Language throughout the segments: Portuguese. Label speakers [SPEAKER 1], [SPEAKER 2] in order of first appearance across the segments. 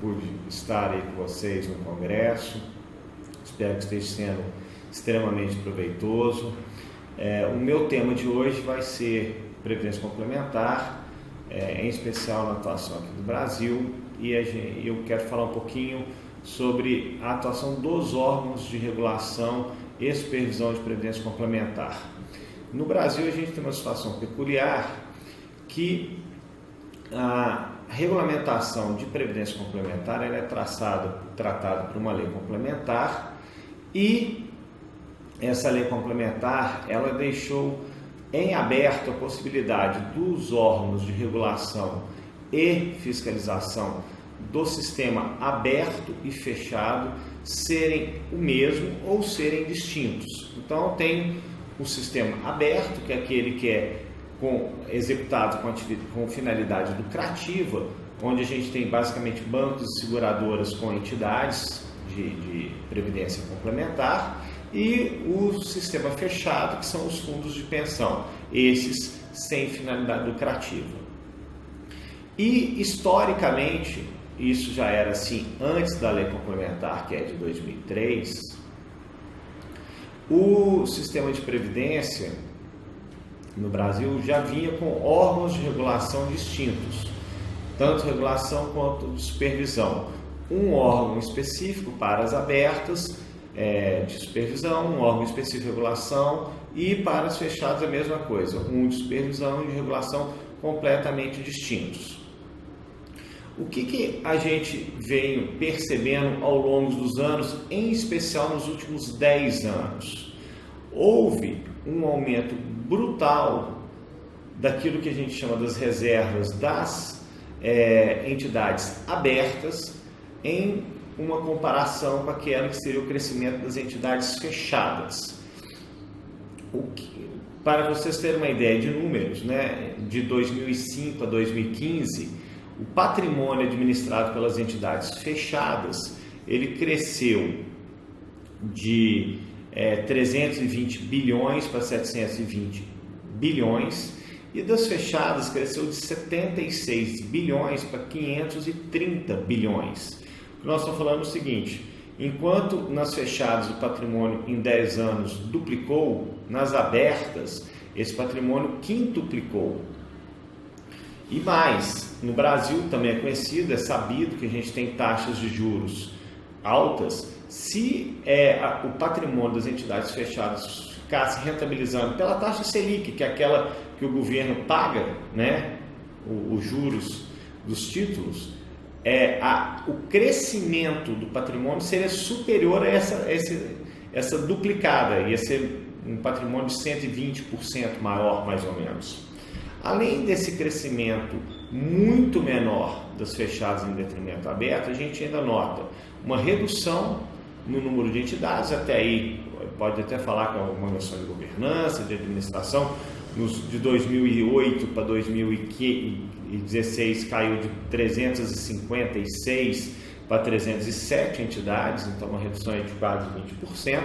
[SPEAKER 1] Pude estar aí com vocês no congresso. Espero que esteja sendo extremamente proveitoso. É, o meu tema de hoje vai ser previdência complementar, é, em especial na atuação aqui do Brasil, e gente, eu quero falar um pouquinho sobre a atuação dos órgãos de regulação e supervisão de previdência complementar. No Brasil, a gente tem uma situação peculiar que a regulamentação de previdência complementar é traçada, tratada por uma lei complementar e essa lei complementar ela deixou em aberto a possibilidade dos órgãos de regulação e fiscalização do sistema aberto e fechado serem o mesmo ou serem distintos. Então, tem o sistema aberto, que é aquele que é com, executado com, com finalidade lucrativa, onde a gente tem basicamente bancos e seguradoras com entidades de, de previdência complementar, e o sistema fechado, que são os fundos de pensão, esses sem finalidade lucrativa. E historicamente, isso já era assim antes da lei complementar, que é de 2003, o sistema de previdência no Brasil já vinha com órgãos de regulação distintos, tanto regulação quanto supervisão. Um órgão específico para as abertas é, de supervisão, um órgão específico de regulação e para as fechadas a mesma coisa, um de supervisão e de regulação completamente distintos. O que, que a gente vem percebendo ao longo dos anos, em especial nos últimos 10 anos? Houve um aumento brutal daquilo que a gente chama das reservas das é, entidades abertas em uma comparação com aquela que seria o crescimento das entidades fechadas. Que, para vocês terem uma ideia de números, né, de 2005 a 2015, o patrimônio administrado pelas entidades fechadas ele cresceu de é, 320 bilhões para 720 bilhões e das fechadas cresceu de 76 bilhões para 530 bilhões. Nós estamos falando o seguinte: enquanto nas fechadas o patrimônio em 10 anos duplicou, nas abertas esse patrimônio quintuplicou. E mais, no Brasil também é conhecido, é sabido que a gente tem taxas de juros altas. Se é, a, o patrimônio das entidades fechadas ficasse rentabilizando pela taxa Selic, que é aquela que o governo paga, né, os juros dos títulos, é, a, o crescimento do patrimônio seria superior a essa, essa, essa duplicada, ia ser um patrimônio de 120% maior, mais ou menos. Além desse crescimento muito menor das fechadas em detrimento aberto, a gente ainda nota uma redução no número de entidades, até aí pode até falar com alguma noção de governança, de administração, nos, de 2008 para 2016 caiu de 356 para 307 entidades, então uma redução de quase 20%.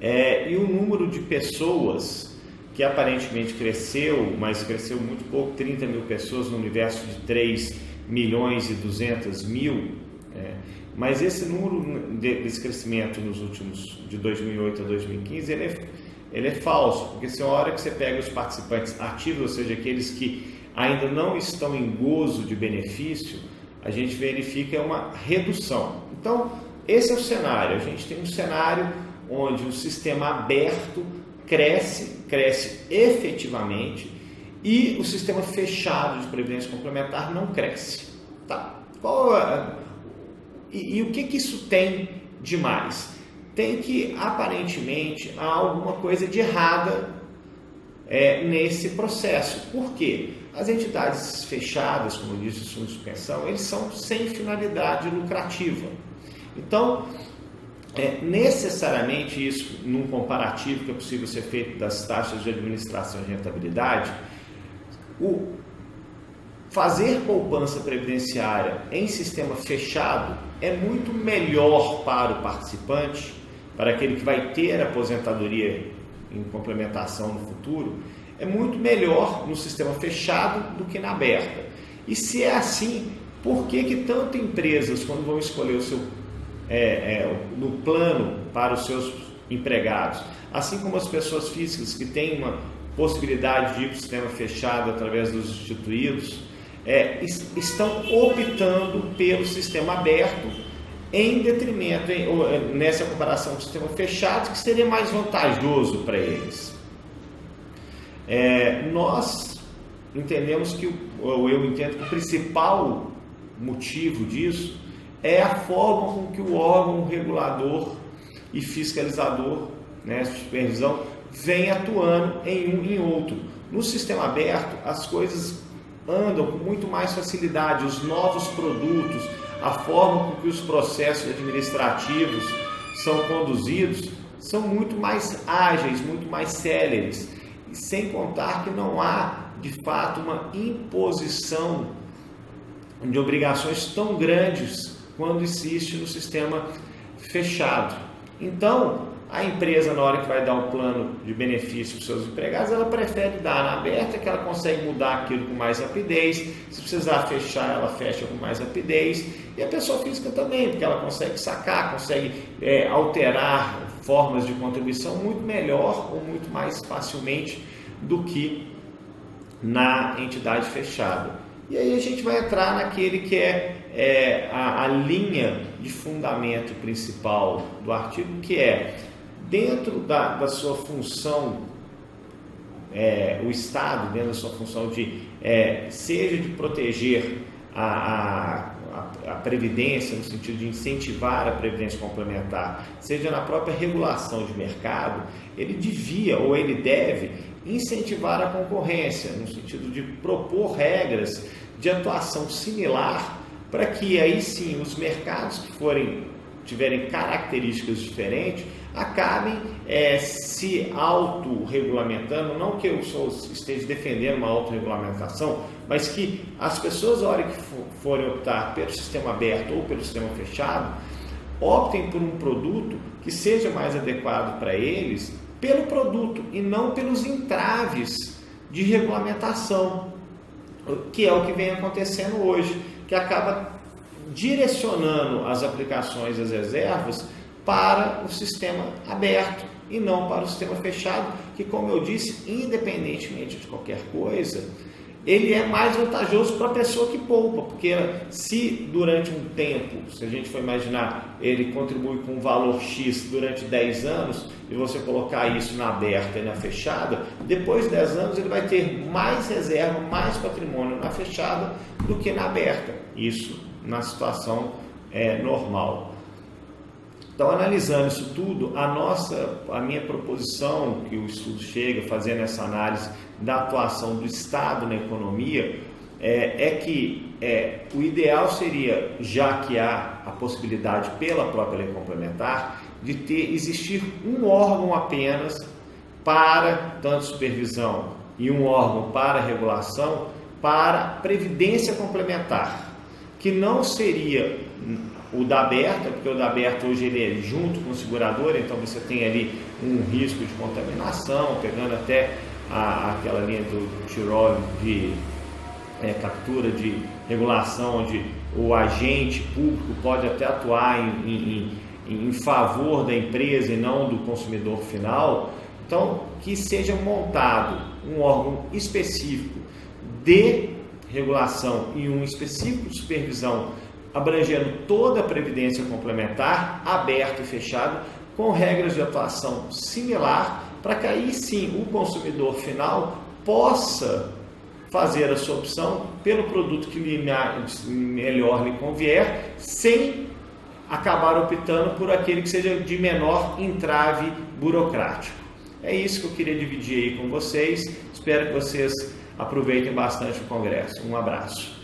[SPEAKER 1] É, e o número de pessoas que aparentemente cresceu, mas cresceu muito pouco, 30 mil pessoas no universo de 3 milhões e 200 mil. É, mas esse número desse crescimento nos últimos, de 2008 a 2015, ele é, ele é falso, porque se a hora que você pega os participantes ativos, ou seja, aqueles que ainda não estão em gozo de benefício, a gente verifica uma redução. Então, esse é o cenário. A gente tem um cenário onde o sistema aberto cresce, cresce efetivamente e o sistema fechado de previdência complementar não cresce. Tá? Qual é, e, e, o que, que isso tem de mais? Tem que aparentemente há alguma coisa de errada é, nesse processo. Por quê? As entidades fechadas, como disse o Fundo de Pensão, eles são sem finalidade lucrativa. Então, é, necessariamente isso, num comparativo que é possível ser feito das taxas de administração de rentabilidade, o fazer poupança previdenciária em sistema fechado é muito melhor para o participante, para aquele que vai ter aposentadoria em complementação no futuro, é muito melhor no sistema fechado do que na aberta. E se é assim, por que, que tanto empresas, quando vão escolher o seu é, é, no plano para os seus empregados, assim como as pessoas físicas que têm uma possibilidade de ir para o sistema fechado através dos instituídos, é, estão optando pelo sistema aberto em detrimento, em, é, nessa comparação com o sistema fechado, que seria mais vantajoso para eles. É, nós entendemos que, ou eu entendo que o principal motivo disso é a forma com que o órgão regulador e fiscalizador, né, supervisão, vem atuando em um e em outro. No sistema aberto, as coisas andam com muito mais facilidade, os novos produtos, a forma com que os processos administrativos são conduzidos são muito mais ágeis, muito mais céleres, sem contar que não há de fato uma imposição de obrigações tão grandes quando existe no sistema fechado. Então, a empresa, na hora que vai dar um plano de benefício para os seus empregados, ela prefere dar na aberta, que ela consegue mudar aquilo com mais rapidez. Se precisar fechar, ela fecha com mais rapidez. E a pessoa física também, porque ela consegue sacar, consegue é, alterar formas de contribuição muito melhor ou muito mais facilmente do que na entidade fechada. E aí a gente vai entrar naquele que é, é a, a linha de fundamento principal do artigo, que é dentro da, da sua função, é, o Estado, dentro da sua função de, é, seja de proteger a, a, a, Previdência, no sentido de incentivar a Previdência complementar, seja na própria regulação de mercado, ele devia ou ele deve incentivar a concorrência, no sentido de propor regras de atuação similar para que aí sim os mercados que forem tiverem características diferentes acabem é, se autorregulamentando, não que eu esteja defendendo uma autorregulamentação, mas que as pessoas, na hora que forem optar pelo sistema aberto ou pelo sistema fechado, optem por um produto que seja mais adequado para eles pelo produto e não pelos entraves de regulamentação, que é o que vem acontecendo hoje, que acaba direcionando as aplicações as reservas para o sistema aberto e não para o sistema fechado, que como eu disse, independentemente de qualquer coisa, ele é mais vantajoso para a pessoa que poupa, porque se durante um tempo, se a gente for imaginar, ele contribui com um valor X durante 10 anos, e você colocar isso na aberta e na fechada, depois de 10 anos ele vai ter mais reserva, mais patrimônio na fechada do que na aberta. Isso na situação é, normal. Então, analisando isso tudo, a nossa, a minha proposição que o estudo chega fazendo essa análise da atuação do Estado na economia é, é que é, o ideal seria, já que há a possibilidade pela própria lei complementar, de ter existir um órgão apenas para tanto supervisão e um órgão para regulação para previdência complementar, que não seria o da aberta, porque o da aberta hoje ele é junto com o segurador, então você tem ali um risco de contaminação, pegando até a, aquela linha do Tirol de é, captura de regulação, onde o agente público pode até atuar em, em, em favor da empresa e não do consumidor final. Então, que seja montado um órgão específico de regulação e um específico de supervisão abrangendo toda a previdência complementar, aberto e fechado, com regras de atuação similar, para que aí sim o consumidor final possa fazer a sua opção pelo produto que lhe, melhor lhe convier, sem acabar optando por aquele que seja de menor entrave burocrático. É isso que eu queria dividir aí com vocês. Espero que vocês aproveitem bastante o congresso. Um abraço.